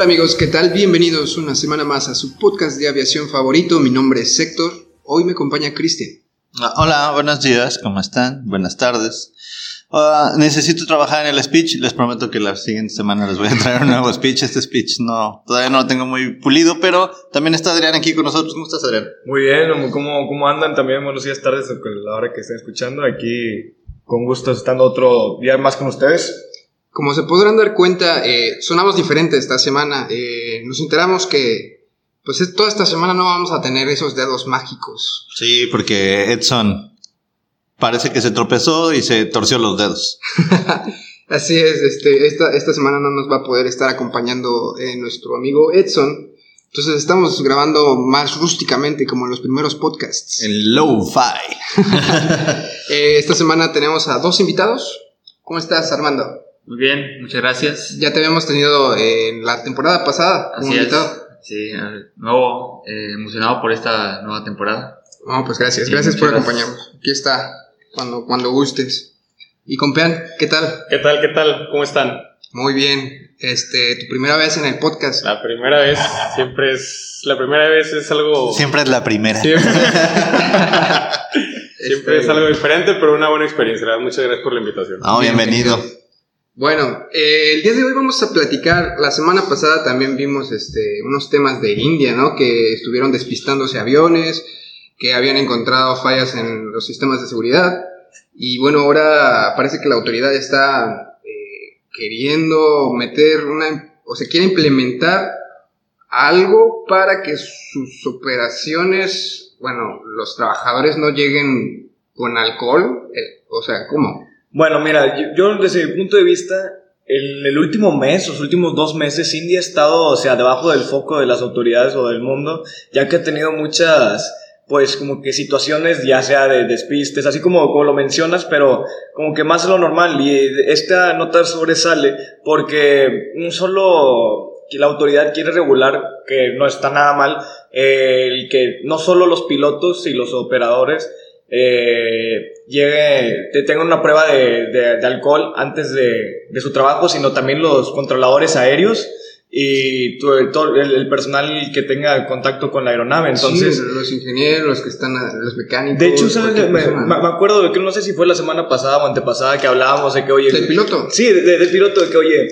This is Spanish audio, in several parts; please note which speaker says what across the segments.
Speaker 1: Hola amigos, ¿qué tal? Bienvenidos una semana más a su podcast de aviación favorito. Mi nombre es Héctor. Hoy me acompaña Cristian.
Speaker 2: Ah, Hola, buenos días, ¿cómo están? Buenas tardes. Ah, necesito trabajar en el speech. Les prometo que la siguiente semana les voy a traer un nuevo speech. Este speech no, todavía no lo tengo muy pulido, pero también está Adrián aquí con nosotros. ¿Cómo estás, Adrián?
Speaker 3: Muy bien, ¿cómo, cómo andan? También buenos días, tardes, a la hora que estén escuchando. Aquí, con gusto, estando otro día más con ustedes.
Speaker 1: Como se podrán dar cuenta, eh, sonamos diferentes esta semana. Eh, nos enteramos que, pues es- toda esta semana no vamos a tener esos dedos mágicos.
Speaker 2: Sí, porque Edson parece que se tropezó y se torció los dedos.
Speaker 1: Así es, este, esta, esta semana no nos va a poder estar acompañando eh, nuestro amigo Edson. Entonces estamos grabando más rústicamente como en los primeros podcasts.
Speaker 2: En low-fi.
Speaker 1: Esta semana tenemos a dos invitados. ¿Cómo estás, Armando?
Speaker 4: Muy bien, muchas gracias.
Speaker 1: Ya te habíamos tenido en la temporada pasada como
Speaker 4: Así es. Sí, nuevo, eh, emocionado por esta nueva temporada.
Speaker 1: No, pues gracias,
Speaker 4: Sí,
Speaker 1: gracias por
Speaker 4: gracias.
Speaker 1: acompañarnos. Aquí está, cuando, cuando gustes. Y compean, ¿qué tal?
Speaker 3: ¿Qué tal, qué tal? ¿Cómo están?
Speaker 1: Muy bien. Este, tu primera vez en el podcast.
Speaker 3: La primera vez, siempre es. La primera vez es algo.
Speaker 2: Siempre es la primera.
Speaker 3: Siempre, siempre
Speaker 1: Este,
Speaker 3: es algo diferente, pero una buena experiencia. Muchas gracias por la invitación.
Speaker 2: No, bienvenido.
Speaker 1: Bueno, eh, el día de hoy vamos a platicar. La semana pasada también vimos este, unos temas de India, ¿no? Que estuvieron despistándose aviones, que habían encontrado fallas en los sistemas de seguridad. Y bueno, ahora parece que la autoridad está eh, queriendo meter una. o se quiere implementar algo para que sus operaciones, bueno, los trabajadores no lleguen con alcohol. eh, o sea, ¿cómo?
Speaker 5: Bueno, mira, yo, yo desde mi punto de vista, en el último mes, los últimos dos meses, India ha estado, o sea, debajo del foco de las autoridades o del mundo, ya que ha tenido muchas, pues, como que situaciones, ya sea de despistes, así como, como lo mencionas, pero como que más lo normal. Y esta nota sobresale porque un solo que la autoridad quiere regular, que no está nada mal, eh, el que no solo los pilotos y los operadores eh, llegue, te tengan una prueba de, de- de alcohol antes de, de su trabajo, sino también los controladores aéreos y todo el, el personal que tenga contacto con la aeronave. Entonces,
Speaker 1: Sí, los ingenieros, los que están, los mecánicos.
Speaker 5: de hecho, ¿sabes? me, acuerdo de que no sé si fue la semana pasada o antepasada que hablábamos de que, oye,
Speaker 1: ¿Del piloto?
Speaker 5: Sí, de- de- del piloto, de que, oye,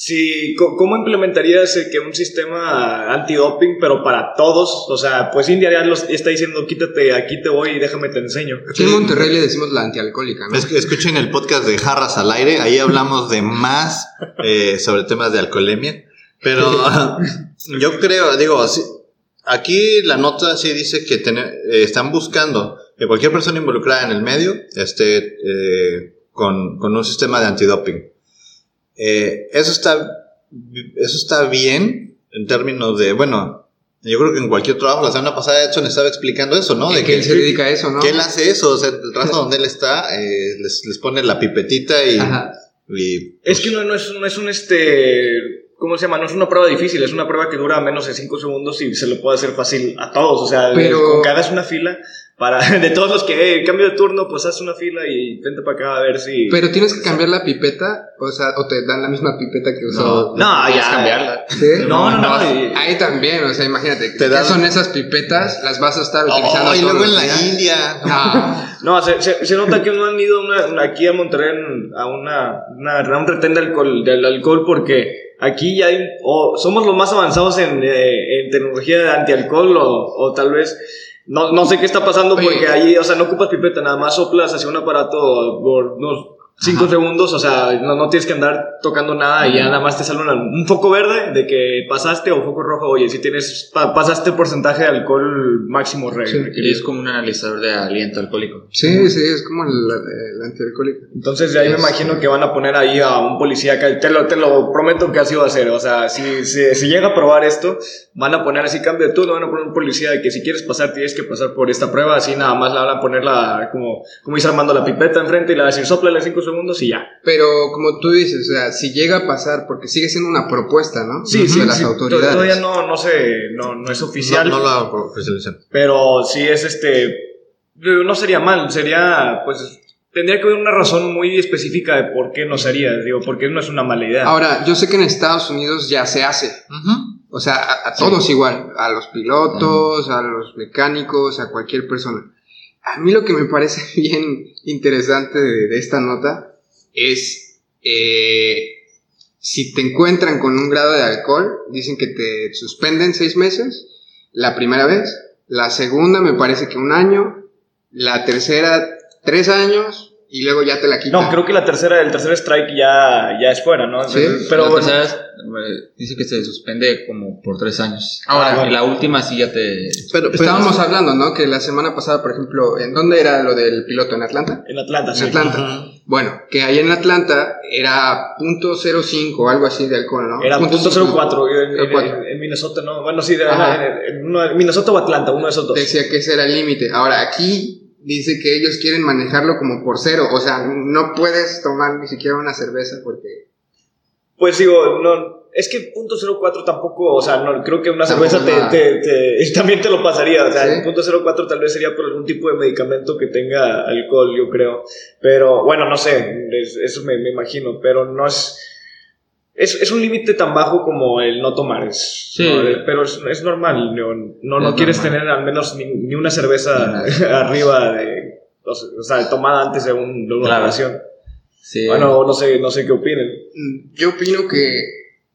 Speaker 5: si, co- ¿cómo implementarías que un sistema antidoping, pero para todos? O sea, pues India ya los está diciendo, quítate, aquí te voy y déjame te enseño.
Speaker 1: Aquí en Monterrey le decimos la antialcohólica, ¿no?
Speaker 2: Es que Escuchen el podcast de Jarras al Aire, ahí hablamos de más eh, sobre temas de alcoholemia, pero yo creo, digo, sí, aquí la nota sí dice que tener- eh, están buscando que cualquier persona involucrada en el medio esté eh, con, con un sistema de antidoping. Eh, eso está eso está bien en términos de, bueno, yo creo que en cualquier trabajo, la semana pasada Edson estaba explicando eso, ¿no? De
Speaker 1: que él se dedica a eso, ¿no?
Speaker 2: que él hace eso, o sea, el rato donde él está, eh, les, les pone la pipetita y...
Speaker 1: Ajá.
Speaker 2: y,
Speaker 5: Es que no, no es, no es un este. ¿Cómo se llama? No es una prueba difícil, es una prueba que dura menos de 5 segundos y se lo puede hacer fácil a todos. O sea,
Speaker 1: Pero-
Speaker 5: con que hagas una fila para. De todos los que eh, cambio de turno, pues haz una fila y vente para acá a ver si.
Speaker 1: Pero tienes que cambiar la pipeta, o sea, o te dan la misma pipeta que usó.
Speaker 5: no,
Speaker 4: puedes
Speaker 5: ya.
Speaker 4: cambiarla.
Speaker 1: ¿Sí?
Speaker 5: No, no, no. y-
Speaker 1: Ahí también, o sea, imagínate,
Speaker 2: Te
Speaker 1: ¿qué
Speaker 2: dan-
Speaker 1: son esas pipetas? Las vas a estar utilizando
Speaker 2: Oh, y luego en la
Speaker 1: días.
Speaker 2: India.
Speaker 1: No.
Speaker 5: No, se, se- se nota que no han ido una- una- aquí a Monterrey a, una, una, a un retén de alcohol, del alcohol porque aquí ya hay, o somos los más avanzados en, eh, en tecnología de antialcohol o, o tal vez no, no sé qué está pasando
Speaker 1: Oye.
Speaker 5: porque ahí, o sea, no ocupas pipeta, nada más soplas hacia un aparato por unos 5 segundos, o sea, no, no tienes que andar tocando nada y ya nada más te sale una- un foco verde de que pasaste o foco rojo, oye, si tienes, pa- pasaste el porcentaje de alcohol máximo re-
Speaker 1: Sí.
Speaker 4: Y
Speaker 5: requerido.
Speaker 4: es como un analizador de aliento alcohólico.
Speaker 1: Sí, sí, es como el, el antialcohólico.
Speaker 5: Entonces de ahí me imagino que van a poner ahí a un policía que te lo, te lo prometo que así va a ser. O sea, si, si, si llega a probar esto, van a poner así cambio de turno, van a poner un policía de que si quieres pasar tienes que pasar por esta prueba, así nada más la van a poner la, como, como dice Armando, la pipeta enfrente y le va a decir soplale 5 segundos y ya.
Speaker 1: Pero como tú dices, o sea, si llega a pasar, porque sigue siendo una propuesta, ¿no?
Speaker 5: Sí,
Speaker 1: de
Speaker 5: sí,
Speaker 1: las
Speaker 5: sí,
Speaker 1: autoridades.
Speaker 5: Todavía no, no sé, no, no es oficial,
Speaker 2: No, no lo
Speaker 5: pero sí es este, no sería mal, sería, pues, tendría que haber una razón muy específica de por qué no sería, digo, porque no es una mala idea.
Speaker 1: Ahora, yo sé que en Estados Unidos ya se hace. O sea, a, a todos igual, a los pilotos, a los mecánicos, a cualquier persona. A mí lo que me parece bien interesante de, esta nota es eh, si te encuentran con un grado de alcohol, dicen que te suspenden seis meses, la primera vez, la segunda me parece que un año, la tercera tres años y luego ya te la quitan.
Speaker 5: No, creo que la tercera, el tercer strike ya, ya es fuera, ¿no?
Speaker 1: Sí,
Speaker 5: pero
Speaker 4: la
Speaker 5: bueno,
Speaker 4: tercera vez, eh, dice que se suspende como por tres años.
Speaker 1: Ahora,
Speaker 4: y la última sí ya te...
Speaker 2: Pero, pero-
Speaker 1: Estábamos hablando, ¿no? Que la semana pasada, por ejemplo, ¿en dónde era lo del piloto? ¿En Atlanta?
Speaker 5: en Atlanta,
Speaker 1: En
Speaker 5: sí.
Speaker 1: Atlanta. Bueno, que ahí en Atlanta era .05 o algo así de alcohol, ¿no?
Speaker 5: Era
Speaker 1: Punto
Speaker 5: punto
Speaker 1: cinco.
Speaker 5: 04 en, en-
Speaker 1: 04.
Speaker 5: en Minnesota, ¿no? Bueno, sí, de- en, en en Minnesota o Atlanta, uno de esos dos.
Speaker 1: Decía que ese era el límite. Ahora, aquí dice que ellos quieren manejarlo como por cero. O sea, no puedes tomar ni siquiera una cerveza porque...
Speaker 5: Pues digo, no, es que punto 04 tampoco, o sea, no, creo que una
Speaker 1: Tampoco
Speaker 5: cerveza te, te- te- también te lo pasaría, o sea,
Speaker 1: Sí.
Speaker 5: punto 04 tal vez sería por algún tipo de medicamento que tenga alcohol, yo creo, pero bueno, no sé, es- eso me, me imagino, pero no es... Es, es un límite tan bajo como el no tomar, es,
Speaker 4: Sí.
Speaker 5: ¿no? pero es, es normal, no, no, no
Speaker 4: Es
Speaker 5: quieres
Speaker 4: normal.
Speaker 5: tener al menos ni, ni una cerveza arriba de, o sea, tomada antes de, un, de una
Speaker 4: Claro.
Speaker 5: operación.
Speaker 4: Sí.
Speaker 5: Bueno, no sé, no sé qué opinen.
Speaker 1: Mm, Yo opino que...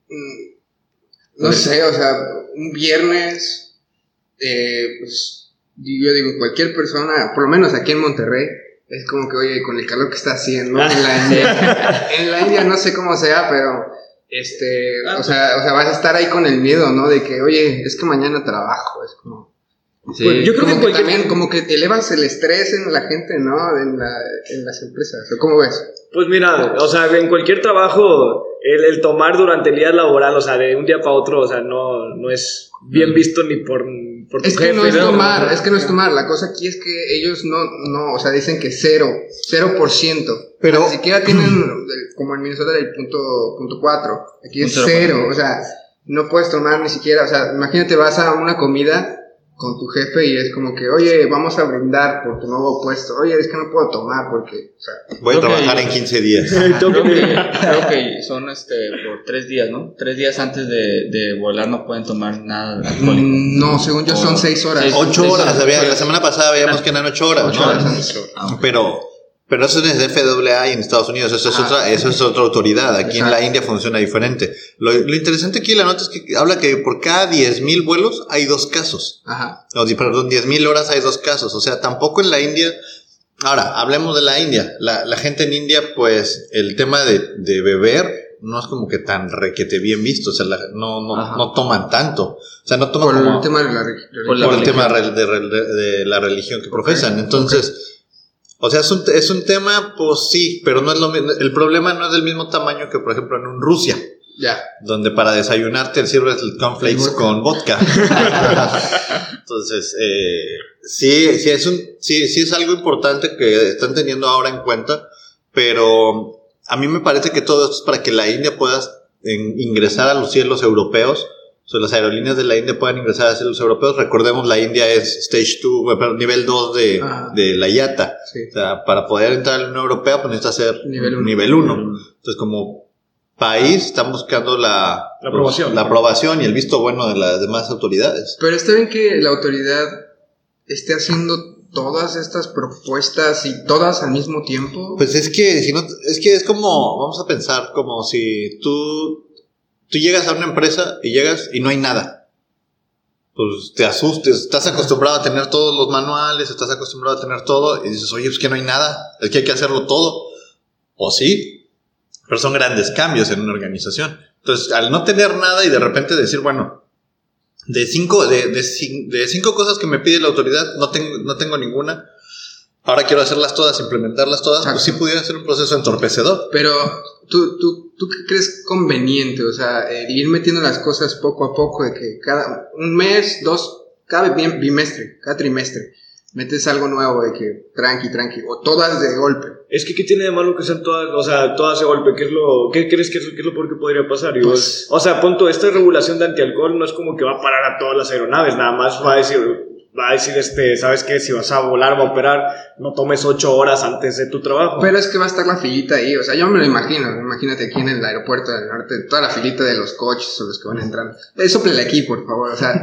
Speaker 1: mm, No sé, o sea, un viernes... eh, pues yo digo, cualquier persona, por lo menos aquí en Monterrey, es como que, oye, con el calor que está haciendo, ¿no? en la India, en la India no sé cómo sea, pero este, o sea, o sea, vas a estar ahí con el miedo, ¿no? De que, oye, es que mañana trabajo, es como,
Speaker 4: Sí.
Speaker 5: Pues, yo creo
Speaker 1: como
Speaker 5: que
Speaker 1: que
Speaker 5: cualquier-
Speaker 1: también, como que elevas el estrés en la gente, ¿no? En, la, en las empresas, ¿o ¿cómo ves?
Speaker 5: Pues mira, o sea, en cualquier trabajo, el, el tomar durante el día laboral, o sea, de un día para otro, o sea, no, no es bien visto ni por, por tu
Speaker 1: Es que
Speaker 5: jefe.
Speaker 1: no es tomar, es que no es tomar, la cosa aquí es que ellos no, no, o sea, dicen que cero, cero por ciento, pero ni siquiera tienen, como en Minnesota, el punto, punto cuatro, aquí es cero, o sea, no puedes tomar ni siquiera, o sea, imagínate, vas a una comida con tu jefe y es como que, oye, vamos a brindar por tu nuevo puesto, oye, es que no puedo tomar porque, o sea,
Speaker 2: Voy a
Speaker 4: que-
Speaker 2: trabajar en 15 días.
Speaker 5: Tengo
Speaker 4: Creo
Speaker 5: que-
Speaker 4: que, creo que son este, por tres días, ¿no? Tres días antes de, de volar no pueden tomar nada alcohólico.
Speaker 1: mm, no, según yo son seis horas.
Speaker 4: seis-
Speaker 2: Ocho
Speaker 4: seis
Speaker 2: horas, había- la semana pasada veíamos que eran ocho horas,
Speaker 1: Ocho
Speaker 2: ¿no?
Speaker 1: horas.
Speaker 4: Ah.
Speaker 2: Pero, pero eso es de y en Estados Unidos, eso es, otra, eso es otra autoridad. Aquí en la. India funciona diferente. Lo, lo interesante aquí, la nota es que habla que por cada 10.000 vuelos hay dos casos.
Speaker 1: Ajá.
Speaker 2: No, perdón, 10.000 horas hay dos casos. O sea, tampoco en la India. Ahora, hablemos de la India. La, la gente en India, pues, el tema de, de beber no es como que tan requete bien visto. O sea, la- no, no, no toman tanto. O sea, no toman
Speaker 1: Por
Speaker 2: como
Speaker 1: el tema de la religión.
Speaker 4: Por
Speaker 2: el tema de la religión que profesan. Entonces, o sea, es un, es un tema, pues sí, pero no es lo mismo. El problema no es del mismo tamaño que, por ejemplo, en un Rusia,
Speaker 1: Ya.
Speaker 2: donde para desayunarte te sirves el cornflakes con vodka. Entonces, eh, sí, sí es un, sí, sí es algo importante que están teniendo ahora en cuenta, pero a mí me parece que todo esto es para que la India pueda ingresar a los cielos europeos. O sea, las aerolíneas de la India puedan ingresar a cielos europeos. Recordemos, la India es stage 2, perdón, nivel 2 de,
Speaker 1: Ajá.
Speaker 2: de la IATA.
Speaker 1: Sí.
Speaker 2: O sea, para poder entrar a la Unión Europea, pues necesita ser
Speaker 1: Nivel uno.
Speaker 2: nivel 1. Entonces, como país, están buscando la,
Speaker 5: La aprobación.
Speaker 2: la aprobación y el visto bueno de las demás autoridades.
Speaker 1: Pero está bien que la autoridad esté haciendo todas estas propuestas y todas al mismo tiempo.
Speaker 2: Pues es que, si no, es que es como, vamos a pensar, como si tú, tú llegas a una empresa y llegas y no hay nada. Pues te asustes, estás acostumbrado a tener todos los manuales, estás acostumbrado a tener todo y dices, oye, es que no hay nada, es que hay que hacerlo todo. o sí, pero son grandes cambios en una organización. Entonces, al no tener nada y de repente decir, bueno, de cinco, de, de, de cinco cosas que me pide la autoridad, no tengo, no tengo ninguna. Ahora quiero hacerlas todas, implementarlas todas, pues sí pudiera ser un proceso entorpecedor.
Speaker 1: Pero, ¿tú, tú, ¿tú qué crees conveniente? O sea, eh, ir metiendo las cosas poco a poco, de que cada un mes, dos, cada bim- bimestre, cada trimestre, metes algo nuevo de que tranqui, tranqui, o todas de golpe.
Speaker 5: Es que, ¿qué tiene de malo que sean todas, o sea, todas de golpe? ¿Qué es lo, qué crees que es, qué es lo peor que podría pasar?
Speaker 1: Pues-
Speaker 5: o sea, punto, esta regulación de antialcohol no es como que va a parar a todas las aeronaves, nada más va a decir, va a decir, este, ¿sabes qué? Si vas a volar o a operar, no tomes ocho horas antes de tu trabajo.
Speaker 1: Pero es que va a estar la filita ahí, o sea, yo me lo imagino, imagínate aquí en el aeropuerto del norte, toda la filita de los coches o los que van entrando. Eh, sóplele aquí, por favor, o sea,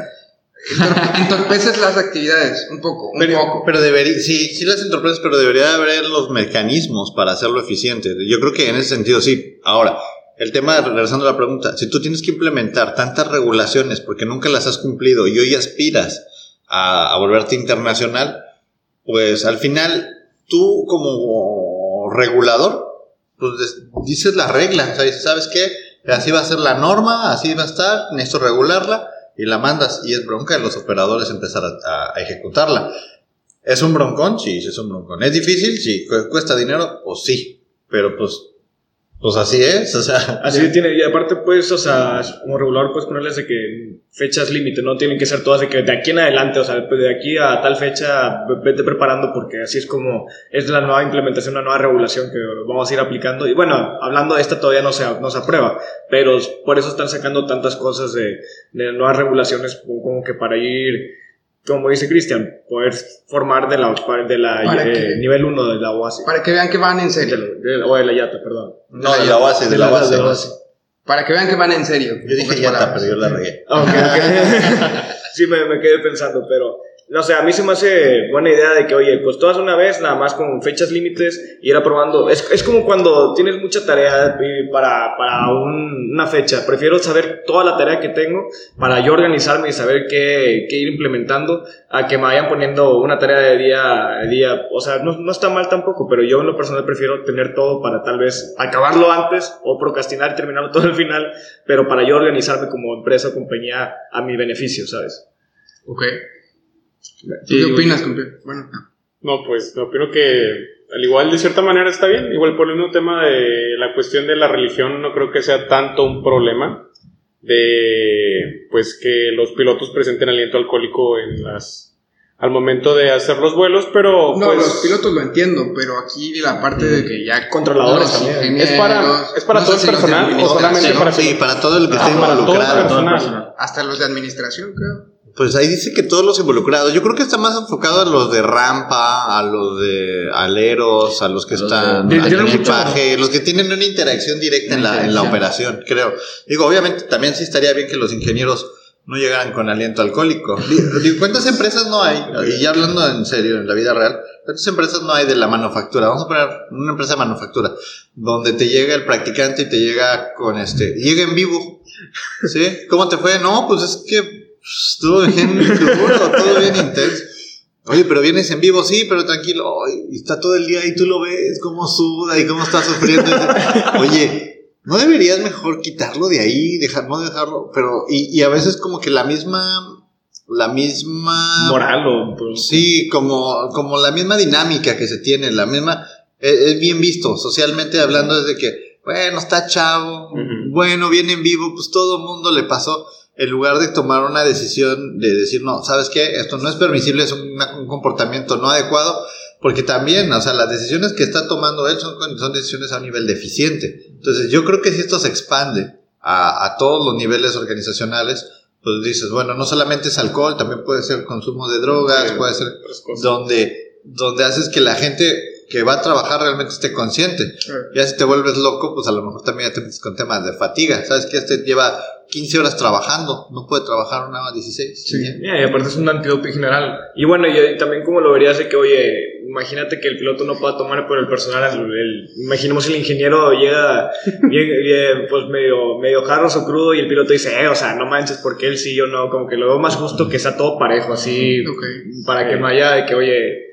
Speaker 1: entor- entorpeces las actividades, un poco, un
Speaker 2: Pero,
Speaker 1: poco.
Speaker 2: pero debería, sí, sí las entorpeces, pero debería haber los mecanismos para hacerlo eficiente. Yo creo que en ese sentido sí. Ahora, el tema, regresando a la pregunta, si tú tienes que implementar tantas regulaciones porque nunca las has cumplido y hoy aspiras a, volverte internacional, pues al final tú como regulador, pues dices la regla, o sea, ¿sabes qué? Así va a ser la norma, así va a estar, necesito regularla y la mandas y es bronca de los operadores empezar a, ejecutarla. ¿Es un broncón? Sí, es un broncón. ¿Es difícil? Sí. ¿Cu- ¿Cuesta dinero? Pues sí. Pero pues, pues así es, o sea.
Speaker 5: Así tiene, y aparte, pues, o sea, como regulador, puedes ponerles de que fechas límite, no tienen que ser todas de que de aquí en adelante, o sea, de aquí a tal fecha, vete preparando, porque así es como es la nueva implementación, una nueva regulación que vamos a ir aplicando. Y bueno, hablando de esta, todavía no se, no se aprueba, pero por eso están sacando tantas cosas de, de nuevas regulaciones, como que para ir, como dice Cristian, poder formar de la, de la
Speaker 1: ¿Para
Speaker 5: eh, nivel 1 de la OASI.
Speaker 1: Para que vean que van en
Speaker 5: De
Speaker 1: serio.
Speaker 5: la- de- o de la YATA, perdón.
Speaker 2: No, de la base, de la base.
Speaker 1: Para que vean que van en serio.
Speaker 2: Yo dije
Speaker 1: Pocas
Speaker 2: ya
Speaker 1: palabras.
Speaker 2: pero yo la regué.
Speaker 5: Ah, ok, ok. sí, me, me quedé pensando, pero no sé, a mí se me hace buena idea de que, oye, pues todas una vez, nada más con fechas límites, ir aprobando. Es, es como cuando tienes mucha tarea para, para un- una fecha. Prefiero saber toda la tarea que tengo para yo organizarme y saber qué, qué ir implementando, a que me vayan poniendo una tarea de día a día. O sea, no, no está mal tampoco, pero yo en lo personal prefiero tener todo para tal vez acabarlo antes o procrastinar y terminarlo todo al final, pero para yo organizarme como empresa o compañía a mi beneficio, ¿sabes?
Speaker 1: Ok. ¿Tú qué opinas, compi? Bueno,
Speaker 6: No, pues me opino que al igual de cierta manera está bien. Igual por el mismo tema de la cuestión de la religión no creo que sea tanto un problema de pues que los pilotos presenten aliento alcohólico en las al momento de hacer los vuelos, pero
Speaker 1: no,
Speaker 6: pues
Speaker 1: los pilotos lo entiendo, pero aquí la parte de que ya
Speaker 5: Controladores también.
Speaker 6: es para es para
Speaker 1: no
Speaker 6: todo el
Speaker 1: si
Speaker 6: personal o solamente para
Speaker 2: Sí, para todo el que
Speaker 6: Ah,
Speaker 2: esté
Speaker 6: para todo el
Speaker 2: involucrado.
Speaker 6: personal.
Speaker 1: Hasta los de administración, creo.
Speaker 2: Pues ahí dice que todos los involucrados. Yo creo que está más enfocado a los de rampa, a los de aleros, a los que
Speaker 4: los
Speaker 2: están
Speaker 5: mucho-
Speaker 2: equipaje, los que tienen una interacción directa en la, en la operación, creo. Digo, obviamente también sí estaría bien que los ingenieros no llegaran con aliento alcohólico. Di- Digo, ¿cuántas empresas no hay? Y ya hablando en serio, en la vida real, ¿cuántas empresas no hay de la manufactura? Vamos a poner una empresa de manufactura, donde te llega el practicante y te llega con este, llega en vivo. ¿Sí? ¿Cómo te fue? No, pues es que estuvo bien duro, todo bien intenso. Oye, pero vienes en vivo, sí, pero tranquilo. Y está todo el día y tú lo ves, cómo suda y cómo está sufriendo. Oye, ¿no deberías mejor quitarlo de ahí, dejar, no dejarlo? Pero, y, y a veces como que la misma, la misma...
Speaker 5: Moral o... pues,
Speaker 2: Sí, como, como la misma dinámica que se tiene, la misma, es, es bien visto, socialmente hablando, desde que, bueno, está chavo, bueno, viene en vivo, pues todo el mundo le pasó, en lugar de tomar una decisión de decir, no, ¿sabes qué? Esto no es permisible, es un comportamiento no adecuado, porque también, o sea, las decisiones que está tomando él son, son decisiones a un nivel deficiente. Entonces, yo creo que si esto se expande a, a todos los niveles organizacionales, pues dices, bueno, no solamente es alcohol, también puede ser consumo de drogas,
Speaker 6: Sí,
Speaker 2: puede ser donde, donde haces que la gente que va a trabajar realmente esté consciente. Ya si te vuelves loco, pues a lo mejor también ya te metes con temas de fatiga. ¿Sabes que Este lleva 15 horas trabajando, no puede trabajar una hora 16.
Speaker 1: Sí.
Speaker 5: Ya, y aparte es un antidoping general. Y bueno, y también como lo verías de que, oye, imagínate que el piloto no pueda tomar por el personal. El, el- imaginemos el ingeniero llega bien, bien, pues medio, medio jarros o crudo y el piloto dice, eh, o sea, no manches, porque él sí o no. Como que lo veo más justo que sea todo parejo, así,
Speaker 1: Ok.
Speaker 5: para que no haya de que, oye,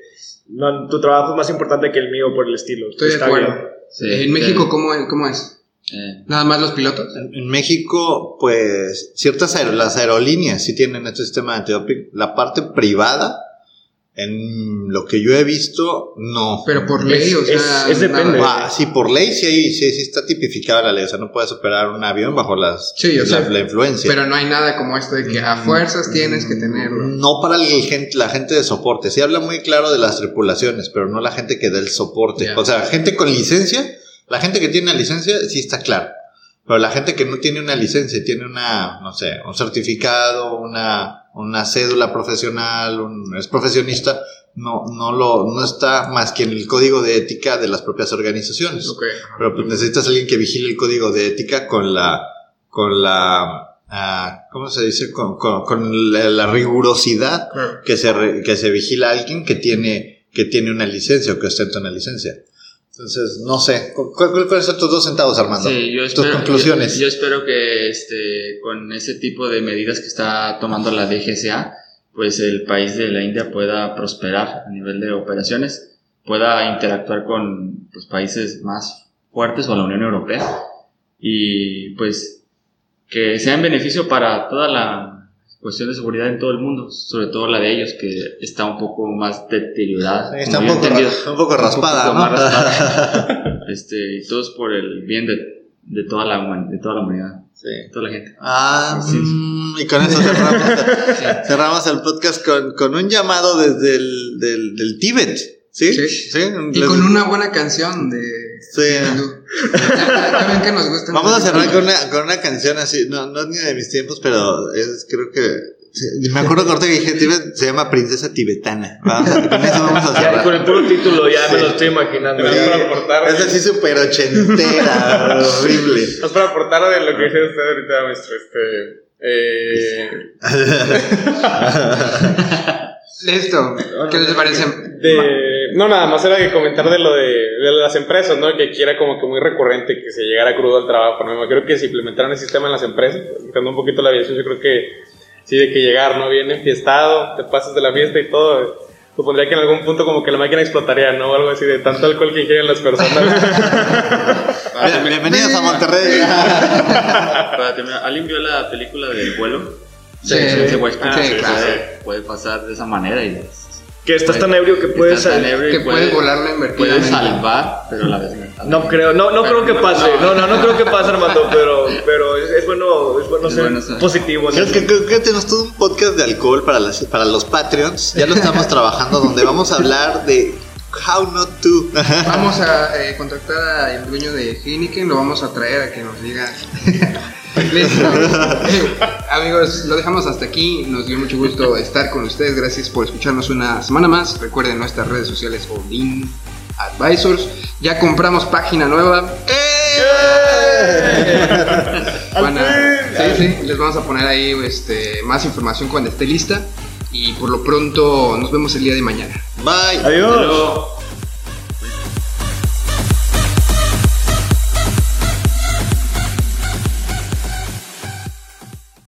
Speaker 5: no, tu trabajo es más importante que el mío por el estilo.
Speaker 1: Estoy de
Speaker 5: Está
Speaker 1: acuerdo.
Speaker 5: bien.
Speaker 4: Sí,
Speaker 1: en México,
Speaker 4: eh,
Speaker 1: ¿cómo, cómo es?
Speaker 4: Eh,
Speaker 1: ¿Nada más los pilotos?
Speaker 2: En, en México, pues, ciertas aer- las aerolíneas sí tienen este sistema de antidoping. La parte privada, en lo que yo he visto, no.
Speaker 1: Pero por ley,
Speaker 5: Es-
Speaker 1: o sea.
Speaker 5: es- es depende.
Speaker 2: Ah, sí, por ley sí, hay- sí, sí está tipificada la ley. O sea, no puedes operar un avión bajo las,
Speaker 1: Sí, o
Speaker 2: la,
Speaker 1: sea,
Speaker 2: la influencia.
Speaker 1: Pero no hay nada como esto de que a fuerzas tienes que tenerlo.
Speaker 2: No para el gen- la gente de soporte. Sí habla muy claro de las tripulaciones, pero no la gente que da el soporte. O sea, gente con licencia, la gente que tiene una licencia sí está claro. Pero la gente que no tiene una licencia, tiene una, no sé, un certificado, una, una cédula profesional, un- es profesionista, no, no lo, no está más que en el código de ética de las propias organizaciones.
Speaker 1: Ok.
Speaker 2: Pero pues necesitas alguien que vigile el código de ética con la, con la, ah, ¿cómo se dice? Con, con, con la, la rigurosidad que se, re- que se vigila a alguien que tiene, que tiene una licencia o que ostenta una licencia. Entonces, no sé. ¿Cu- cu- ¿Cuáles son tus dos centavos, Armando?
Speaker 4: Sí, yo
Speaker 2: tus
Speaker 4: espero,
Speaker 2: conclusiones.
Speaker 4: Yo, yo espero que este, con ese tipo de medidas que está tomando la DGCA, pues el país de la India pueda prosperar a nivel de operaciones, pueda interactuar con pues, países más fuertes o la Unión Europea y pues que sea en beneficio para toda la cuestión de seguridad en todo el mundo, sobre todo la de ellos que está un poco más deteriorada.
Speaker 2: Está un poco,
Speaker 4: he entendido.
Speaker 2: ra- un poco raspada,
Speaker 4: raspada. este, y todo es por el bien de, de, toda, la, de toda la humanidad,
Speaker 2: Sí.
Speaker 4: de toda la gente.
Speaker 2: Ah,
Speaker 4: Sí.
Speaker 2: mm, y con eso cerramos, cerramos el podcast con, con un llamado desde el del, del Tíbet. ¿Sí?
Speaker 1: Sí. Y con una buena canción de.
Speaker 2: Sí.
Speaker 1: ven que nos gusta.
Speaker 2: Vamos a cerrar con una, con una canción así, no, no es ni de mis tiempos, pero es, creo que, sí, me acuerdo corto que dije Tíbet, se llama Princesa Tibetana. Vamos a- con eso vamos a
Speaker 5: Ya,
Speaker 2: cerrar.
Speaker 5: con el puro título ya me lo estoy imaginando.
Speaker 6: Aportar.
Speaker 2: Es así súper ochentera, horrible.
Speaker 6: Es para aportar de lo que dice usted ahorita, maestro. Este, eh,
Speaker 1: Listo. ¿Qué les parece?
Speaker 6: de, no, nada más era que comentar de lo de, de las empresas, ¿no? Que aquí era como que muy recurrente que se llegara crudo al trabajo, ¿no? Creo que si implementaran el sistema en las empresas, quitando un poquito la aviación, yo creo que sí, de que llegar, ¿no? Bien enfiestado, te pasas de la fiesta y todo. Supondría que en algún punto como que la máquina explotaría, ¿no? O algo así de tanto alcohol que ingieren las personas.
Speaker 2: Bien- Bienvenidos a Monterrey.
Speaker 4: Para terminar, ¿alguien vio la película del vuelo?
Speaker 1: Sí, sí,
Speaker 4: ah,
Speaker 1: claro.
Speaker 4: puede, puede pasar de esa manera y
Speaker 5: Que estás tan ebrio que puedes
Speaker 4: Estás tan
Speaker 5: salir.
Speaker 4: ebrio
Speaker 1: Que puedes volar la
Speaker 4: Puedes salvar, pero la vez.
Speaker 5: No creo, no, no creo que pase. No, no, no creo que pase, Armando, pero, pero es, bueno, es bueno
Speaker 4: Es
Speaker 5: ser
Speaker 4: bueno
Speaker 5: positivo.
Speaker 2: Creo que, creo que tenemos todo un podcast de alcohol para, las, para los Patreons. Ya lo estamos trabajando, donde vamos a hablar de how not to.
Speaker 1: Vamos a eh, contactar al dueño de Heineken, lo vamos a traer a que nos diga. Listo. Eh, amigos, lo dejamos hasta aquí. Nos dio mucho gusto estar con ustedes. Gracias por escucharnos una semana más. Recuerden nuestras redes sociales Odin Advisors. Ya compramos página nueva. Van a- sí, sí, les vamos a poner ahí este, más información cuando esté lista. Y por lo pronto nos vemos el día de mañana.
Speaker 2: Bye.
Speaker 5: Adiós.